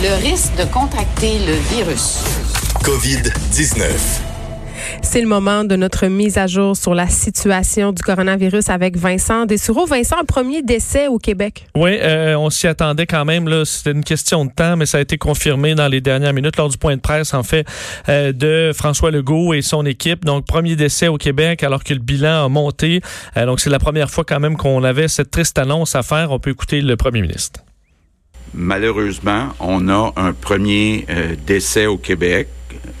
le risque de contracter le virus. COVID-19. C'est le moment de notre mise à jour sur la situation du coronavirus avec Vincent Dessoureau. Vincent, premier décès au Québec. Oui, euh, on s'y attendait quand même. C'était une question de temps, mais ça a été confirmé dans les dernières minutes lors du point de presse, en fait, euh, de François Legault et son équipe. Donc, premier décès au Québec alors que le bilan a monté. Euh, donc, c'est la première fois quand même qu'on avait cette triste annonce à faire. On peut écouter le premier ministre. Malheureusement, on a un premier euh, décès au Québec.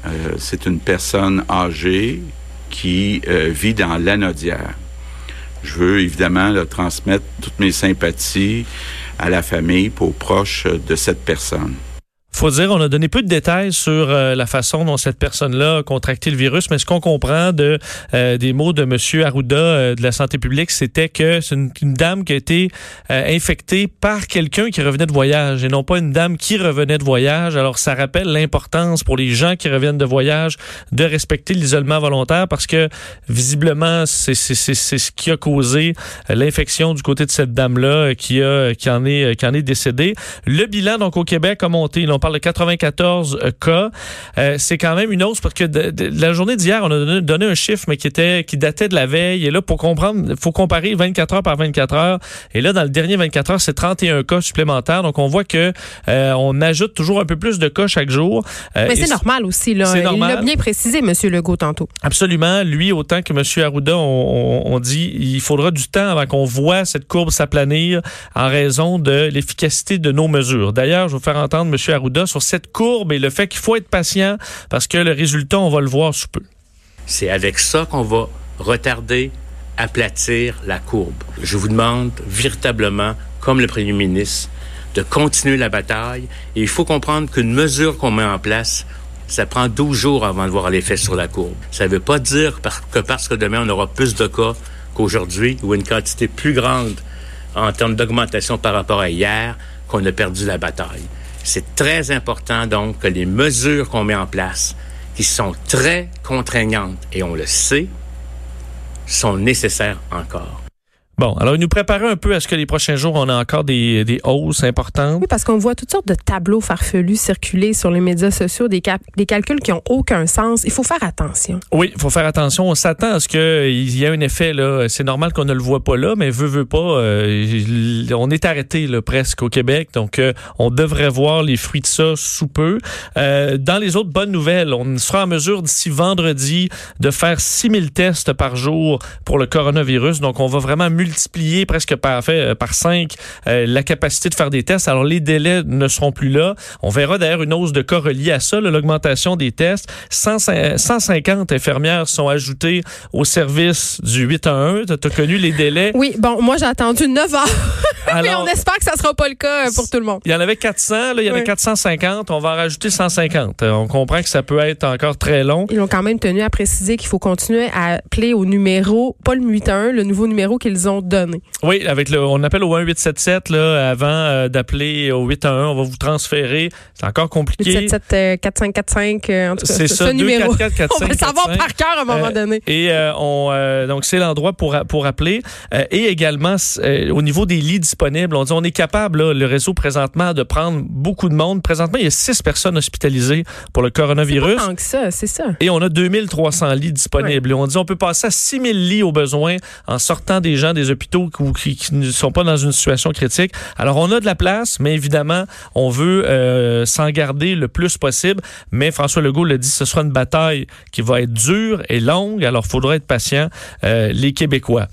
Euh, c'est une personne âgée qui euh, vit dans l'anodière. Je veux évidemment transmettre toutes mes sympathies à la famille, aux proches de cette personne faut dire, on a donné peu de détails sur euh, la façon dont cette personne-là a contracté le virus, mais ce qu'on comprend de euh, des mots de M. Arruda euh, de la santé publique, c'était que c'est une, dame qui a été infectée par quelqu'un qui revenait de voyage et non pas une dame qui revenait de voyage. Alors, ça rappelle l'importance pour les gens qui reviennent de voyage de respecter l'isolement volontaire parce que visiblement, c'est ce qui a causé l'infection du côté de cette dame-là qui a qui en est qui en est décédée. Le bilan donc au Québec a monté. On parle de 94 euh, cas. Euh, c'est quand même une hausse parce que la journée d'hier, on a donné, un chiffre, mais qui était qui datait de la veille. Et là, pour comprendre, il faut comparer 24 heures par 24 heures. Et là, dans le dernier 24 heures, c'est 31 cas supplémentaires. Donc, on voit que euh, on ajoute toujours un peu plus de cas chaque jour. mais c'est normal aussi, là. Il l'a bien précisé, M. Legault, tantôt. Absolument. Lui, autant que M. Arruda, on, on dit il faudra du temps avant qu'on voit cette courbe s'aplanir en raison de l'efficacité de nos mesures. D'ailleurs, je vais vous faire entendre M. Arruda sur cette courbe et le fait qu'il faut être patient parce que le résultat, on va le voir sous peu. C'est avec ça qu'on va retarder, aplatir la courbe. Je vous demande véritablement, comme le premier ministre, de continuer la bataille. Et il faut comprendre qu'une mesure qu'on met en place, ça prend 12 jours avant de voir l'effet sur la courbe. Ça ne veut pas dire que parce que demain on aura plus de cas qu'aujourd'hui ou une quantité plus grande en termes d'augmentation par rapport à hier qu'on a perdu la bataille. C'est très important donc que les mesures qu'on met en place, qui sont très contraignantes, et on le sait, sont nécessaires encore. Bon, alors nous préparait un peu à ce que les prochains jours, on a encore des, des hausses importantes. Oui, parce qu'on voit toutes sortes de tableaux farfelus circuler sur les médias sociaux, des, des calculs qui ont aucun sens. Il faut faire attention. Oui, il faut faire attention. On s'attend à ce qu'il y ait un effet. là. C'est normal qu'on ne le voit pas là, mais veut, veut pas. Euh, on est arrêté là, presque au Québec, donc euh, on devrait voir les fruits de ça sous peu. Euh, dans les autres bonnes nouvelles, on sera en mesure d'ici vendredi de faire 6000 tests par jour pour le coronavirus. Donc on va vraiment multiplier multiplier presque par, fait, euh, par 5 euh, la capacité de faire des tests. Alors, les délais ne seront plus là. On verra d'ailleurs une hausse de cas reliée à ça, l'augmentation des tests. 150 infirmières sont ajoutées au service du 8 à 1. Tu as connu les délais? Oui, bon, moi j'ai attendu 9 heures. Mais on espère que ça sera pas le cas euh, pour tout le monde. Il y en avait 400, là, il y en a 450. On va en rajouter 150. On comprend que ça peut être encore très long. Ils ont quand même tenu à préciser qu'il faut continuer à appeler au numéro, pas le 811, le nouveau numéro qu'ils ont donné. Oui, avec le, on appelle au 1877 là, avant euh, d'appeler au 811, on va vous transférer. C'est encore compliqué. 877 4545 euh, euh, en tout cas. C'est ça, ce numéro. 4, 4, 5, on va le savoir par cœur à un moment donné. Et on donc c'est l'endroit pour pour appeler et également au niveau des lits disponibles, on dit on est capable là, le réseau présentement de prendre beaucoup de monde. Présentement, il y a six personnes hospitalisées pour le coronavirus. Pas tant que ça, c'est ça. Et on a 2300 lits disponibles. On dit on peut passer à 6000 lits au besoin en sortant des gens des hôpitaux qui, ne sont pas dans une situation critique. Alors, on a de la place, mais évidemment, on veut euh, s'en garder le plus possible. Mais François Legault l'a dit, ce sera une bataille qui va être dure et longue. Alors, il faudra être patient, euh, les Québécois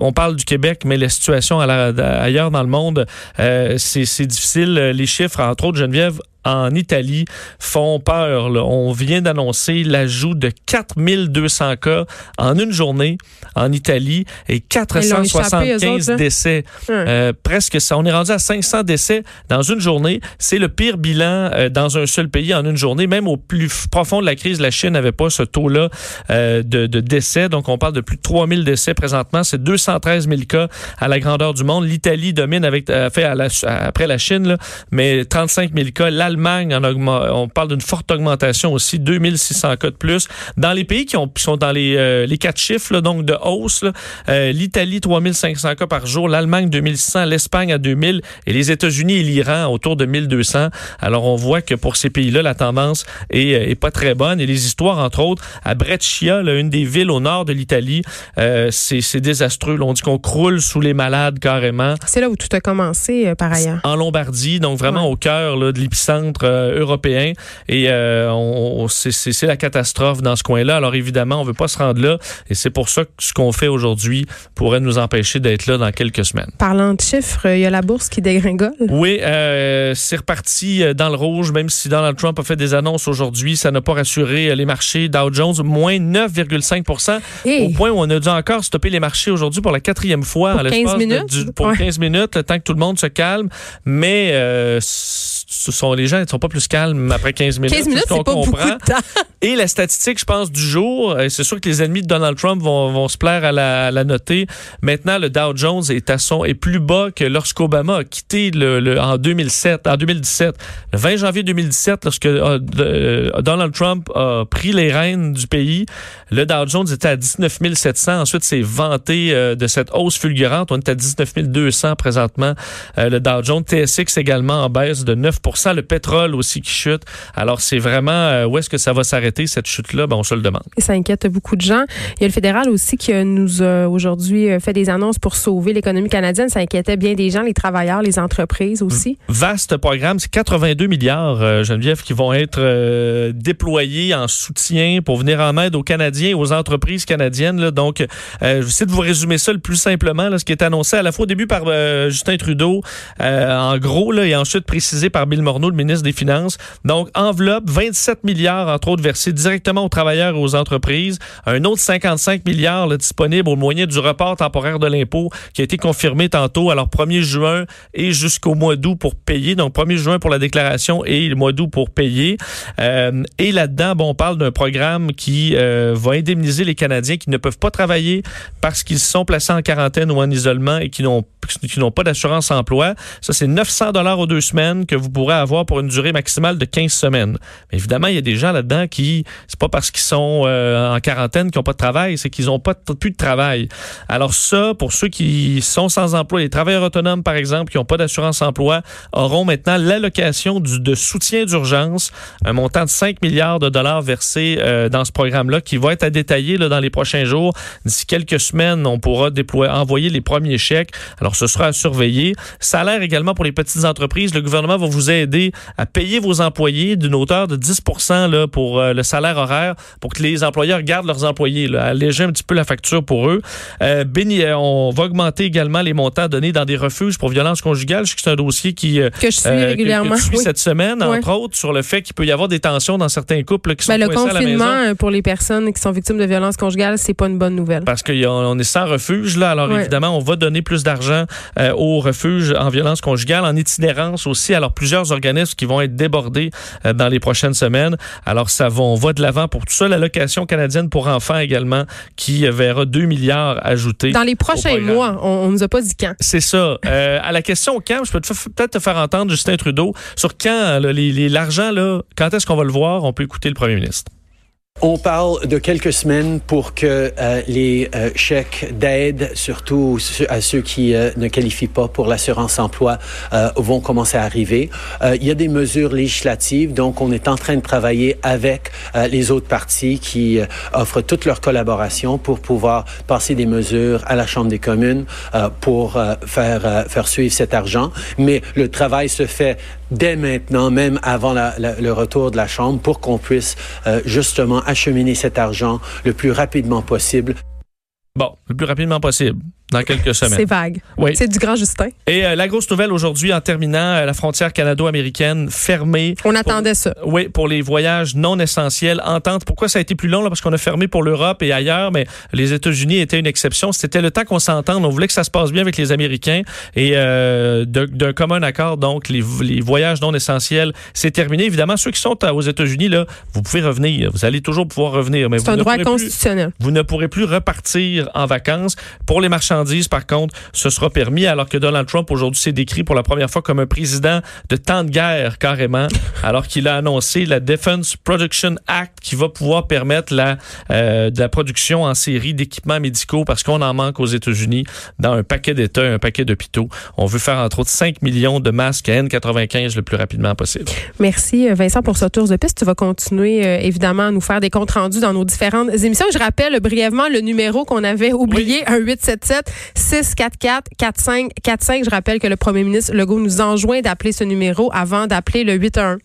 on parle du Québec, mais la situation ailleurs dans le monde, euh, c'est difficile. Les chiffres, entre autres, Geneviève, en Italie font peur. On vient d'annoncer l'ajout de 4200 cas en une journée en Italie et 475 décès. Euh, presque ça. On est rendu à 500 décès dans une journée. C'est le pire bilan euh, dans un seul pays en une journée. Même au plus profond de la crise, la Chine n'avait pas ce taux-là euh, de, décès. Donc, on parle de plus de 3000 décès présentement. C'est 213 000 cas à la grandeur du monde. L'Italie domine avec fait après la Chine, mais 35 000 cas. L'Allemagne, on parle d'une forte augmentation aussi, 2600 cas de plus. Dans les pays qui, ont, qui sont dans les, euh, les quatre chiffres, là, donc de hausse, euh, l'Italie, 3500 cas par jour, l'Allemagne, 2600, l'Espagne à 2000 et les États-Unis et l'Iran autour de 1200. Alors, on voit que pour ces pays-là, la tendance est, euh, est pas très bonne. Et les histoires, entre autres, à Brescia, là, une des villes au nord de l'Italie, euh, c'est désastreux. là. on dit qu'on croule sous les malades carrément. C'est là où tout a commencé, euh, par ailleurs. En Lombardie, donc vraiment Ouais. au cœur de l'épicentre euh, européen. Et euh, on, on- c'est- la catastrophe dans ce coin-là. Alors évidemment, on veut pas se rendre là. Et c'est pour ça que ce qu'on fait aujourd'hui pourrait nous empêcher d'être là dans quelques semaines. Parlant de chiffres, il y a la bourse qui dégringole. Oui, euh, c'est reparti euh, dans le rouge, même si Donald Trump a fait des annonces aujourd'hui. Ça n'a pas rassuré les marchés. Dow Jones, moins 9,5 Hey. Au point où on a dû encore stopper les marchés aujourd'hui pour la quatrième fois. Pour l'espace 15 de- minutes? du- pour Ouais. 15 minutes, le temps que tout le monde se calme. Mais euh, ce sont les gens ne sont pas plus calmes après 15 minutes. 15 minutes, ce c'est pas beaucoup de temps. Et la statistique, je pense, du jour, euh, c'est sûr que les ennemis de Donald Trump vont, vont se plaire à la, à la noter. Maintenant, le Dow Jones est à son est plus bas que lorsqu'Obama a quitté le, le- en 2007, en 2017, le 20 janvier 2017, lorsque euh, euh, Donald Trump a pris les rênes du pays. Le Dow Jones était à 19 700. Ensuite, c'est vanté euh, de cette hausse fulgurante. On est à 19 200 présentement. Euh, le Dow Jones, TSX également en baisse de 9 Le pétrole aussi qui chute. Alors, c'est vraiment euh, où est-ce que ça va s'arrêter cette chute-là? Ben, on se le demande. Et ça inquiète beaucoup de gens. Il y a le fédéral aussi qui euh, nous a aujourd'hui euh, fait des annonces pour sauver l'économie canadienne. Ça inquiétait bien des gens, les travailleurs, les entreprises aussi. Vaste programme, c'est 82 milliards, Geneviève, qui vont être euh, déployés en soutien pour venir en aide aux Canadiens et aux entreprises canadiennes. là. Donc, euh, je vais essayer de vous résumer ça le plus simplement, là, ce qui est annoncé à la fois au début par euh, Justin Trudeau, en gros, là, et ensuite précisé par Bill Morneau, le ministre des Finances. Donc, enveloppe, 27 milliards, entre autres, versés directement aux travailleurs et aux entreprises. Un autre 55 milliards là, disponible au moyen du report temporaire de l'impôt qui a été confirmé tantôt, alors 1er juin et jusqu'au mois d'août pour payer. Donc, 1er juin pour la déclaration et le mois d'août pour payer. Euh, et là-dedans, bon, on parle d'un programme qui euh, va indemniser les Canadiens qui ne peuvent pas travailler parce qu'ils sont placés en quarantaine ou en isolement et qui n'ont qui n'ont pas d'assurance emploi. Ça, c'est 900 dollars aux deux semaines que vous pourrez avoir pour une durée maximale de 15 semaines. Mais évidemment, il y a des gens là-dedans qui, c'est pas parce qu'ils sont euh, en quarantaine qu'ils n'ont pas de travail, c'est qu'ils n'ont pas plus de travail. Alors ça, pour ceux qui sont sans emploi, les travailleurs autonomes, par exemple, qui n'ont pas d'assurance emploi, auront maintenant l'allocation de soutien d'urgence, un montant de 5 milliards de dollars versés euh, dans ce programme-là, qui va être à détailler dans les prochains jours. D'ici quelques semaines, on pourra déployer, envoyer les premiers chèques. Alors, ce sera à surveiller. Salaire également pour les petites entreprises. Le gouvernement va vous aider à payer vos employés d'une hauteur de 10 là, pour euh, le salaire horaire, pour que les employeurs gardent leurs employés, là, alléger un petit peu la facture pour eux. Euh, béni- euh, on va augmenter également les montants donnés dans des refuges pour violences conjugales. Je sais que c'est un dossier qui euh, Que je suis euh, que- régulièrement. que tu suis oui. cette semaine, entre autres, sur le fait qu'il peut y avoir des tensions dans certains couples là, qui sont Ben, le coincés à la confinement maison. pour les personnes qui sont victimes de violences conjugales, c'est pas une bonne nouvelle. Parce qu'on est sans refuge, là. Alors, évidemment, on va donner plus d'argent euh, aux refuges en violence conjugale, en itinérance aussi. Alors, plusieurs organismes qui vont être débordés euh, dans les prochaines semaines. Alors, ça va, on va de l'avant pour tout ça. L'allocation canadienne pour enfants également, qui euh, verra 2 milliards ajoutés. Dans les prochains mois, on, on nous a pas dit quand. C'est ça. Euh, à la question quand, je peux peut-être te faire entendre Justin Trudeau sur quand là, les- les- l'argent, là, quand est-ce qu'on va le voir? On peut écouter le premier ministre. On parle de quelques semaines pour que euh, les euh, chèques d'aide, surtout à ceux qui euh, ne qualifient pas pour l'assurance emploi, vont commencer à arriver. Il y a des mesures législatives, donc on est en train de travailler avec les autres partis qui offrent toute leur collaboration pour pouvoir passer des mesures à la Chambre des communes pour faire faire suivre cet argent. Mais le travail se fait dès maintenant, même avant le retour de la Chambre, pour qu'on puisse euh, justement acheminer cet argent le plus rapidement possible. Bon, le plus rapidement possible, dans quelques C'est semaines. vague. Oui. C'est du grand Justin. Et euh, la grosse nouvelle aujourd'hui, en terminant, euh, la frontière canado-américaine fermée. On attendait ça. Oui, pour les voyages non essentiels. Entente. Pourquoi ça a été plus long? Là? Parce qu'on a fermé pour l'Europe et ailleurs, mais les États-Unis étaient une exception. C'était le temps qu'on s'entende. On voulait que ça se passe bien avec les Américains. Et euh, d'un commun accord, donc, les, les voyages non essentiels, c'est terminé. Évidemment, ceux qui sont à- aux États-Unis, là, vous pouvez revenir. Vous allez toujours pouvoir revenir. C'est un droit plus- constitutionnel. vous ne pourrez plus repartir en vacances. Pour les marchandises, marchandises, par contre, ce sera permis, alors que Donald Trump aujourd'hui s'est décrit pour la première fois comme un président de temps de guerre carrément, alors qu'il a annoncé la Defense Production Act qui va pouvoir permettre la, euh, de la production en série d'équipements médicaux parce qu'on en manque aux États-Unis dans un paquet d'États, un paquet d'hôpitaux. On veut faire entre autres 5 millions de masques à N95 le plus rapidement possible. Merci Vincent pour ce tour de piste. Tu vas continuer euh, évidemment à nous faire des comptes rendus dans nos différentes émissions. Je rappelle brièvement le numéro qu'on avait oublié, un 877 644 4545. Je rappelle que le premier ministre Legault nous enjoint d'appeler ce numéro avant d'appeler le 81.